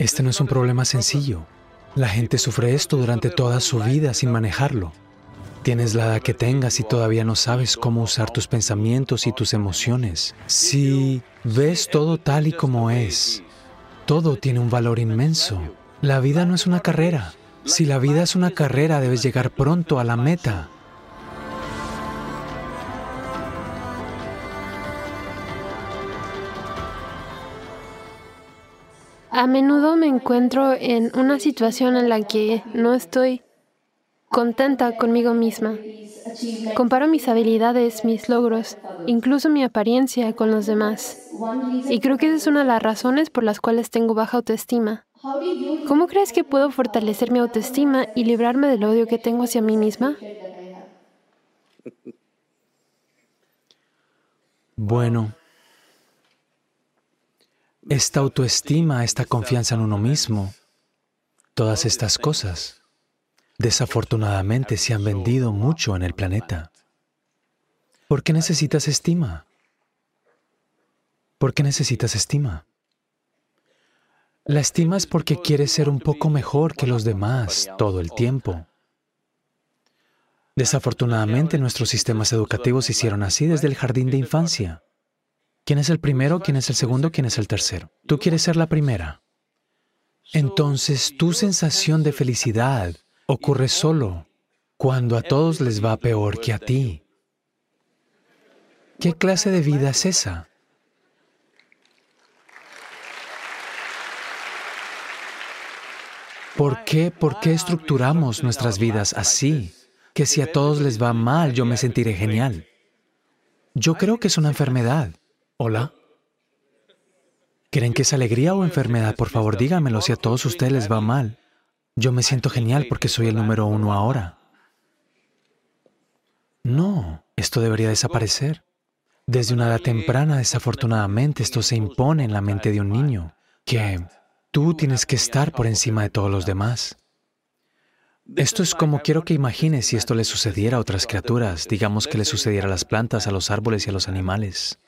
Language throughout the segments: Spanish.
Este no es un problema sencillo. La gente sufre esto durante toda su vida sin manejarlo. Tienes la edad que tengas y todavía no sabes cómo usar tus pensamientos y tus emociones. Si ves todo tal y como es, todo tiene un valor inmenso. La vida no es una carrera. Si la vida es una carrera, debes llegar pronto a la meta. A menudo me encuentro en una situación en la que no estoy contenta conmigo misma. Comparo mis habilidades, mis logros, incluso mi apariencia con los demás. Y creo que esa es una de las razones por las cuales tengo baja autoestima. ¿Cómo crees que puedo fortalecer mi autoestima y librarme del odio que tengo hacia mí misma? Bueno, esta autoestima, esta confianza en uno mismo, todas estas cosas, desafortunadamente se han vendido mucho en el planeta. ¿Por qué necesitas estima? ¿Por qué necesitas estima? La estima es porque quieres ser un poco mejor que los demás todo el tiempo. Desafortunadamente nuestros sistemas educativos se hicieron así desde el jardín de infancia. ¿Quién es el primero? ¿Quién es el segundo? ¿Quién es el tercero? Tú quieres ser la primera. Entonces tu sensación de felicidad ocurre solo cuando a todos les va peor que a ti. ¿Qué clase de vida es esa? ¿Por qué, ¿Por qué estructuramos nuestras vidas así? Que si a todos les va mal, yo me sentiré genial. Yo creo que es una enfermedad. Hola. ¿Creen que es alegría o enfermedad? Por favor, díganmelo si a todos ustedes les va mal. Yo me siento genial porque soy el número uno ahora. No, esto debería desaparecer. Desde una edad temprana, desafortunadamente, esto se impone en la mente de un niño, que tú tienes que estar por encima de todos los demás. Esto es como quiero que imagines si esto le sucediera a otras criaturas, digamos que le sucediera a las plantas, a los árboles y a los animales.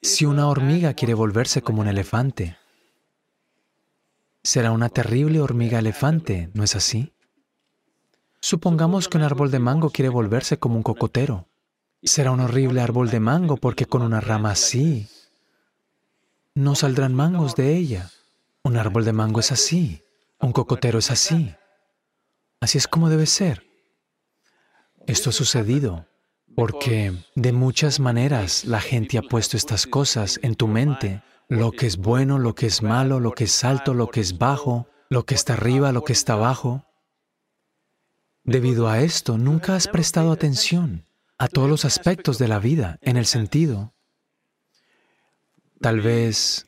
Si una hormiga quiere volverse como un elefante, será una terrible hormiga elefante, ¿no es así? Supongamos que un árbol de mango quiere volverse como un cocotero. Será un horrible árbol de mango porque con una rama así no saldrán mangos de ella. Un árbol de mango es así, un cocotero es así. Así es como debe ser. Esto ha sucedido porque de muchas maneras la gente ha puesto estas cosas en tu mente. Lo que es bueno, lo que es malo, lo que es alto, lo que es bajo, lo que está arriba, lo que está abajo. Debido a esto, nunca has prestado atención a todos los aspectos de la vida en el sentido. Tal vez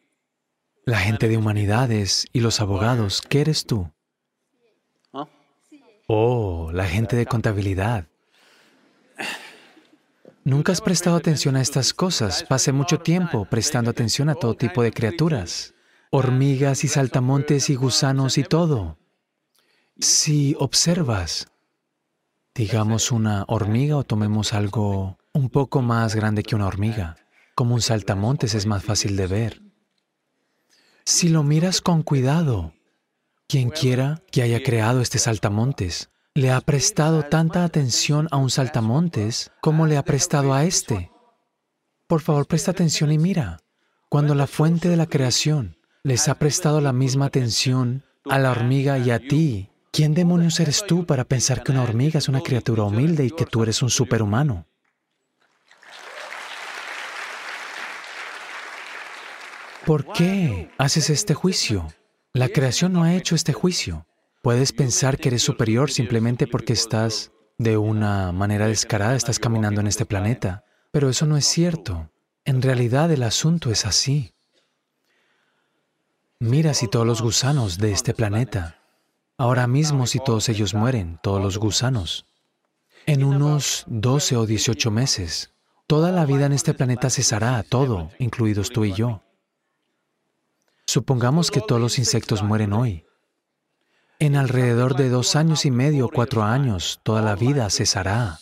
la gente de humanidades y los abogados, ¿qué eres tú? Oh, la gente de contabilidad. Nunca has prestado atención a estas cosas. Pasé mucho tiempo prestando atención a todo tipo de criaturas, hormigas y saltamontes y gusanos y todo. Si observas, digamos una hormiga o tomemos algo un poco más grande que una hormiga, como un saltamontes es más fácil de ver. Si lo miras con cuidado, quien quiera que haya creado este saltamontes, le ha prestado tanta atención a un saltamontes como le ha prestado a este. Por favor, presta atención y mira. Cuando la fuente de la creación les ha prestado la misma atención a la hormiga y a ti, ¿quién demonios eres tú para pensar que una hormiga es una criatura humilde y que tú eres un superhumano? ¿Por qué haces este juicio? La creación no ha hecho este juicio. Puedes pensar que eres superior simplemente porque estás de una manera descarada, estás caminando en este planeta, pero eso no es cierto. En realidad el asunto es así. Mira si todos los gusanos de este planeta, ahora mismo si todos ellos mueren, todos los gusanos, en unos 12 o 18 meses, toda la vida en este planeta cesará, todo, incluidos tú y yo. Supongamos que todos los insectos mueren hoy. En alrededor de dos años y medio, cuatro años, toda la vida cesará.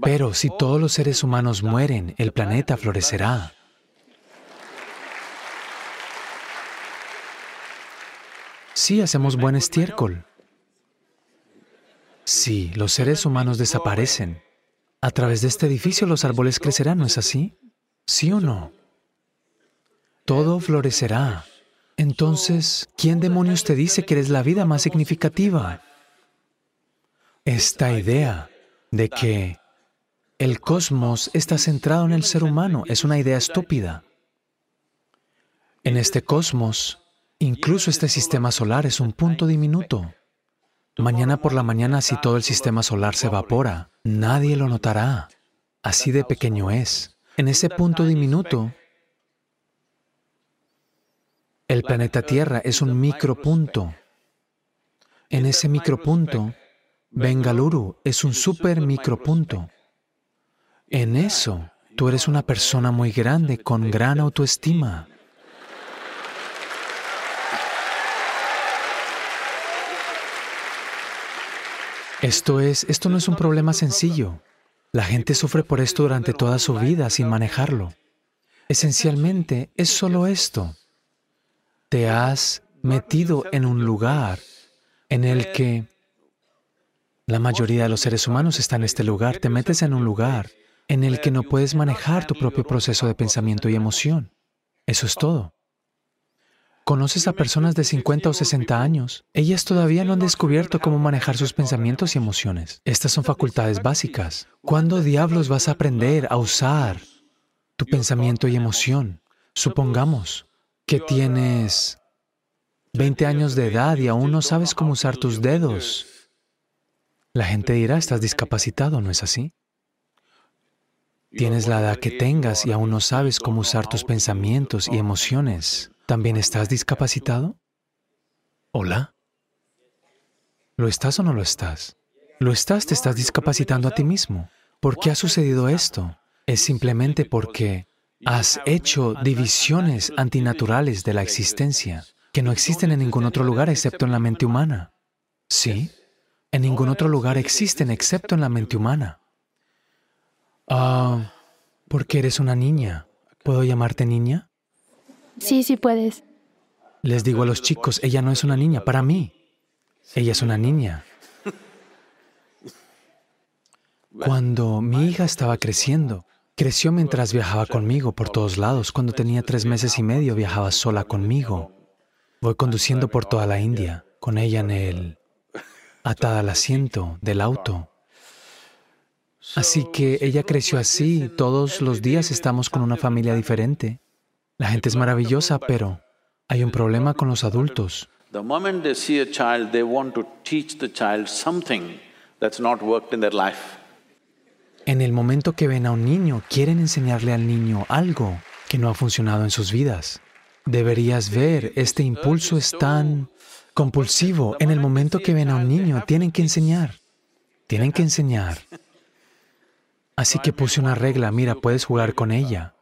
Pero si todos los seres humanos mueren, el planeta florecerá. Si sí, hacemos buen estiércol. Si sí, los seres humanos desaparecen, a través de este edificio los árboles crecerán, ¿no es así? ¿Sí o no? Todo florecerá. Entonces, ¿quién demonios te dice que eres la vida más significativa? Esta idea de que el cosmos está centrado en el ser humano es una idea estúpida. En este cosmos, incluso este sistema solar es un punto diminuto. Mañana por la mañana, si todo el sistema solar se evapora, nadie lo notará. Así de pequeño es. En ese punto diminuto, el planeta Tierra es un micropunto. En ese micropunto, Bengaluru es un super micropunto. En eso, tú eres una persona muy grande con gran autoestima. Esto es, esto no es un problema sencillo. La gente sufre por esto durante toda su vida sin manejarlo. Esencialmente es solo esto te has metido en un lugar en el que la mayoría de los seres humanos está en este lugar. Te metes en un lugar en el que no puedes manejar tu propio proceso de pensamiento y emoción. Eso es todo. Conoces a personas de 50 o 60 años. Ellas todavía no han descubierto cómo manejar sus pensamientos y emociones. Estas son facultades básicas. ¿Cuándo diablos vas a aprender a usar tu pensamiento y emoción? Supongamos que tienes 20 años de edad y aún no sabes cómo usar tus dedos. La gente dirá, estás discapacitado, ¿no es así? Tienes la edad que tengas y aún no sabes cómo usar tus pensamientos y emociones. ¿También estás discapacitado? ¿Hola? ¿Lo estás o no lo estás? Lo estás, te estás discapacitando a ti mismo. ¿Por qué ha sucedido esto? Es simplemente porque Has hecho divisiones antinaturales de la existencia que no existen en ningún otro lugar excepto en la mente humana. ¿Sí? En ningún otro lugar existen excepto en la mente humana. Ah, porque eres una niña. ¿Puedo llamarte niña? Sí, sí puedes. Les digo a los chicos, ella no es una niña, para mí. Ella es una niña. Cuando mi hija estaba creciendo, Creció mientras viajaba conmigo por todos lados. Cuando tenía tres meses y medio viajaba sola conmigo. Voy conduciendo por toda la India, con ella en el... atada al asiento del auto. Así que ella creció así, todos los días estamos con una familia diferente. La gente es maravillosa, pero hay un problema con los adultos. The a child, they want to teach the child something that's not worked in their life. En el momento que ven a un niño, quieren enseñarle al niño algo que no ha funcionado en sus vidas. Deberías ver, este impulso es tan compulsivo. En el momento que ven a un niño, tienen que enseñar. Tienen que enseñar. Así que puse una regla, mira, puedes jugar con ella.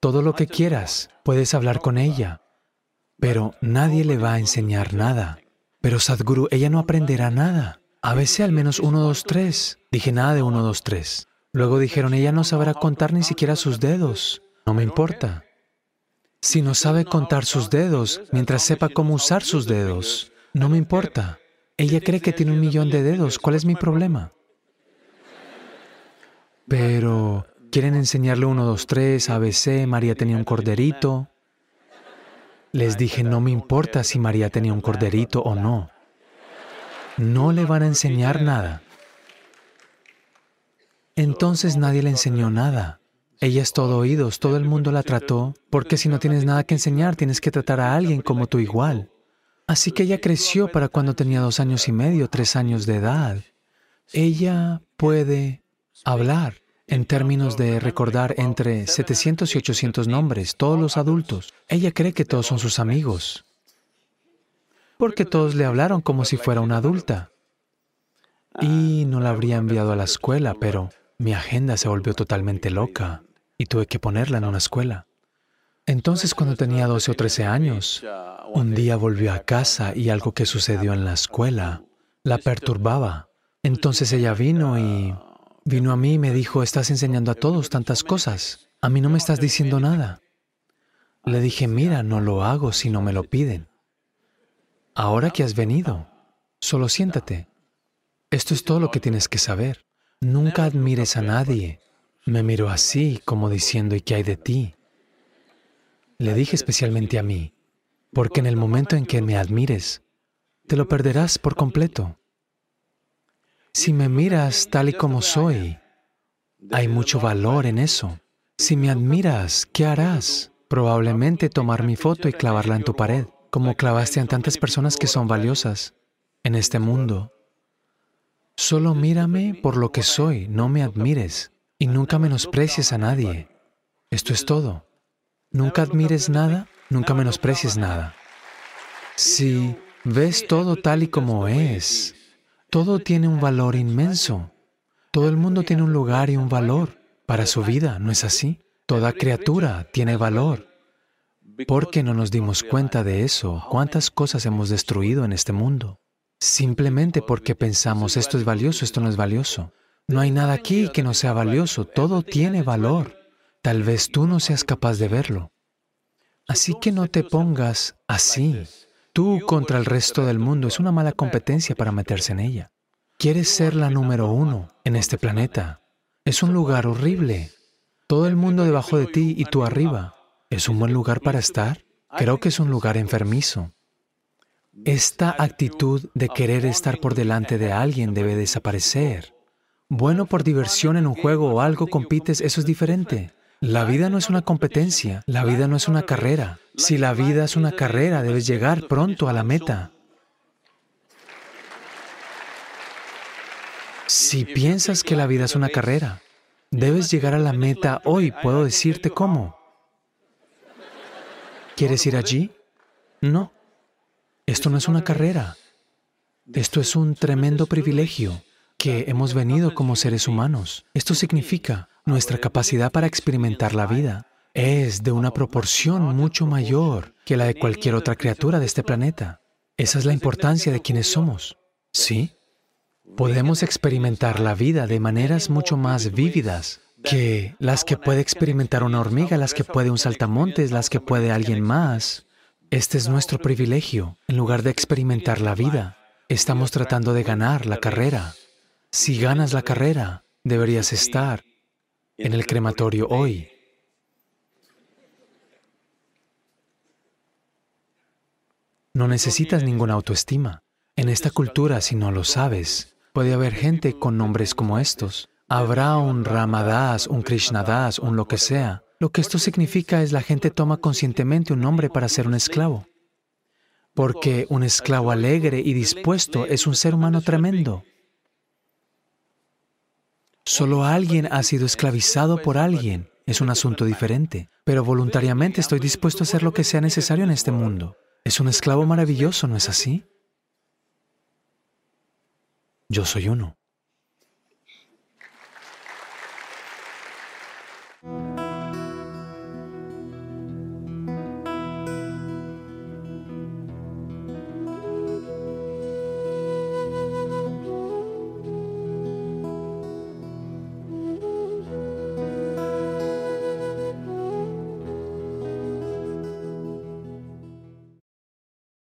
Todo lo que quieras, puedes hablar con ella. Pero nadie le va a enseñar nada. Pero Sadhguru, ella no aprenderá nada. A veces al menos uno, dos, tres. Dije nada de uno, dos, tres. Luego dijeron, ella no sabrá contar ni siquiera sus dedos. No me importa. Si no sabe contar sus dedos, mientras sepa cómo usar sus dedos, no me importa. Ella cree que tiene un millón de dedos. ¿Cuál es mi problema? Pero quieren enseñarle uno, dos, tres, ABC, María tenía un corderito. Les dije, no me importa si María tenía un corderito o no. No le van a enseñar nada. Entonces nadie le enseñó nada. Ella es todo oídos, todo el mundo la trató, porque si no tienes nada que enseñar, tienes que tratar a alguien como tú igual. Así que ella creció para cuando tenía dos años y medio, tres años de edad. Ella puede hablar en términos de recordar entre 700 y 800 nombres, todos los adultos. Ella cree que todos son sus amigos, porque todos le hablaron como si fuera una adulta. Y no la habría enviado a la escuela, pero mi agenda se volvió totalmente loca y tuve que ponerla en una escuela. Entonces, cuando tenía 12 o 13 años, un día volvió a casa y algo que sucedió en la escuela la perturbaba. Entonces ella vino y vino a mí y me dijo, estás enseñando a todos tantas cosas, a mí no me estás diciendo nada. Le dije, mira, no lo hago si no me lo piden. ahora que has venido, solo siéntate. Esto es todo lo que tienes que saber. Nunca admires a nadie. Me miró así, como diciendo, ¿y qué hay de ti? Le dije especialmente a mí, porque en el momento en que me admires, te lo perderás por completo. Si me miras tal y como soy, hay mucho valor en eso. Si me admiras, ¿qué harás? Probablemente tomar mi foto y clavarla en tu pared, como clavaste en tantas personas que son valiosas en este mundo. Solo mírame por lo que soy, no me admires y nunca menosprecies a nadie. Esto es todo. Nunca admires nada, nunca menosprecies nada. Si ves todo tal y como es, todo tiene un valor inmenso. Todo el mundo tiene un lugar y un valor para su vida, ¿no es así? Toda criatura tiene valor. ¿Por qué no nos dimos cuenta de eso? ¿Cuántas cosas hemos destruido en este mundo? Simplemente porque pensamos esto es valioso, esto no es valioso. No hay nada aquí que no sea valioso, todo tiene valor. Tal vez tú no seas capaz de verlo. Así que no te pongas así. Tú contra el resto del mundo es una mala competencia para meterse en ella. Quieres ser la número uno en este planeta. Es un lugar horrible. Todo el mundo debajo de ti y tú arriba. ¿Es un buen lugar para estar? Creo que es un lugar enfermizo. Esta actitud de querer estar por delante de alguien debe desaparecer. Bueno, por diversión en un juego o algo compites, eso es diferente. La vida no es una competencia, la vida no es una carrera. Si la vida es una carrera, debes llegar pronto a la meta. Si piensas que la vida es una carrera, debes llegar a la meta hoy. Puedo decirte cómo. ¿Quieres ir allí? No. Esto no es una carrera. Esto es un tremendo privilegio que hemos venido como seres humanos. Esto significa nuestra capacidad para experimentar la vida es de una proporción mucho mayor que la de cualquier otra criatura de este planeta. Esa es la importancia de quienes somos. ¿Sí? Podemos experimentar la vida de maneras mucho más vívidas que las que puede experimentar una hormiga, las que puede un saltamontes, las que puede alguien más. Este es nuestro privilegio. En lugar de experimentar la vida, estamos tratando de ganar la carrera. Si ganas la carrera, deberías estar en el crematorio hoy. No necesitas ninguna autoestima. En esta cultura, si no lo sabes, puede haber gente con nombres como estos. Habrá un Ramadas, un Krishnadas, un lo que sea, lo que esto significa es la gente toma conscientemente un nombre para ser un esclavo. Porque un esclavo alegre y dispuesto es un ser humano tremendo. Solo alguien ha sido esclavizado por alguien. Es un asunto diferente. Pero voluntariamente estoy dispuesto a hacer lo que sea necesario en este mundo. Es un esclavo maravilloso, ¿no es así? Yo soy uno.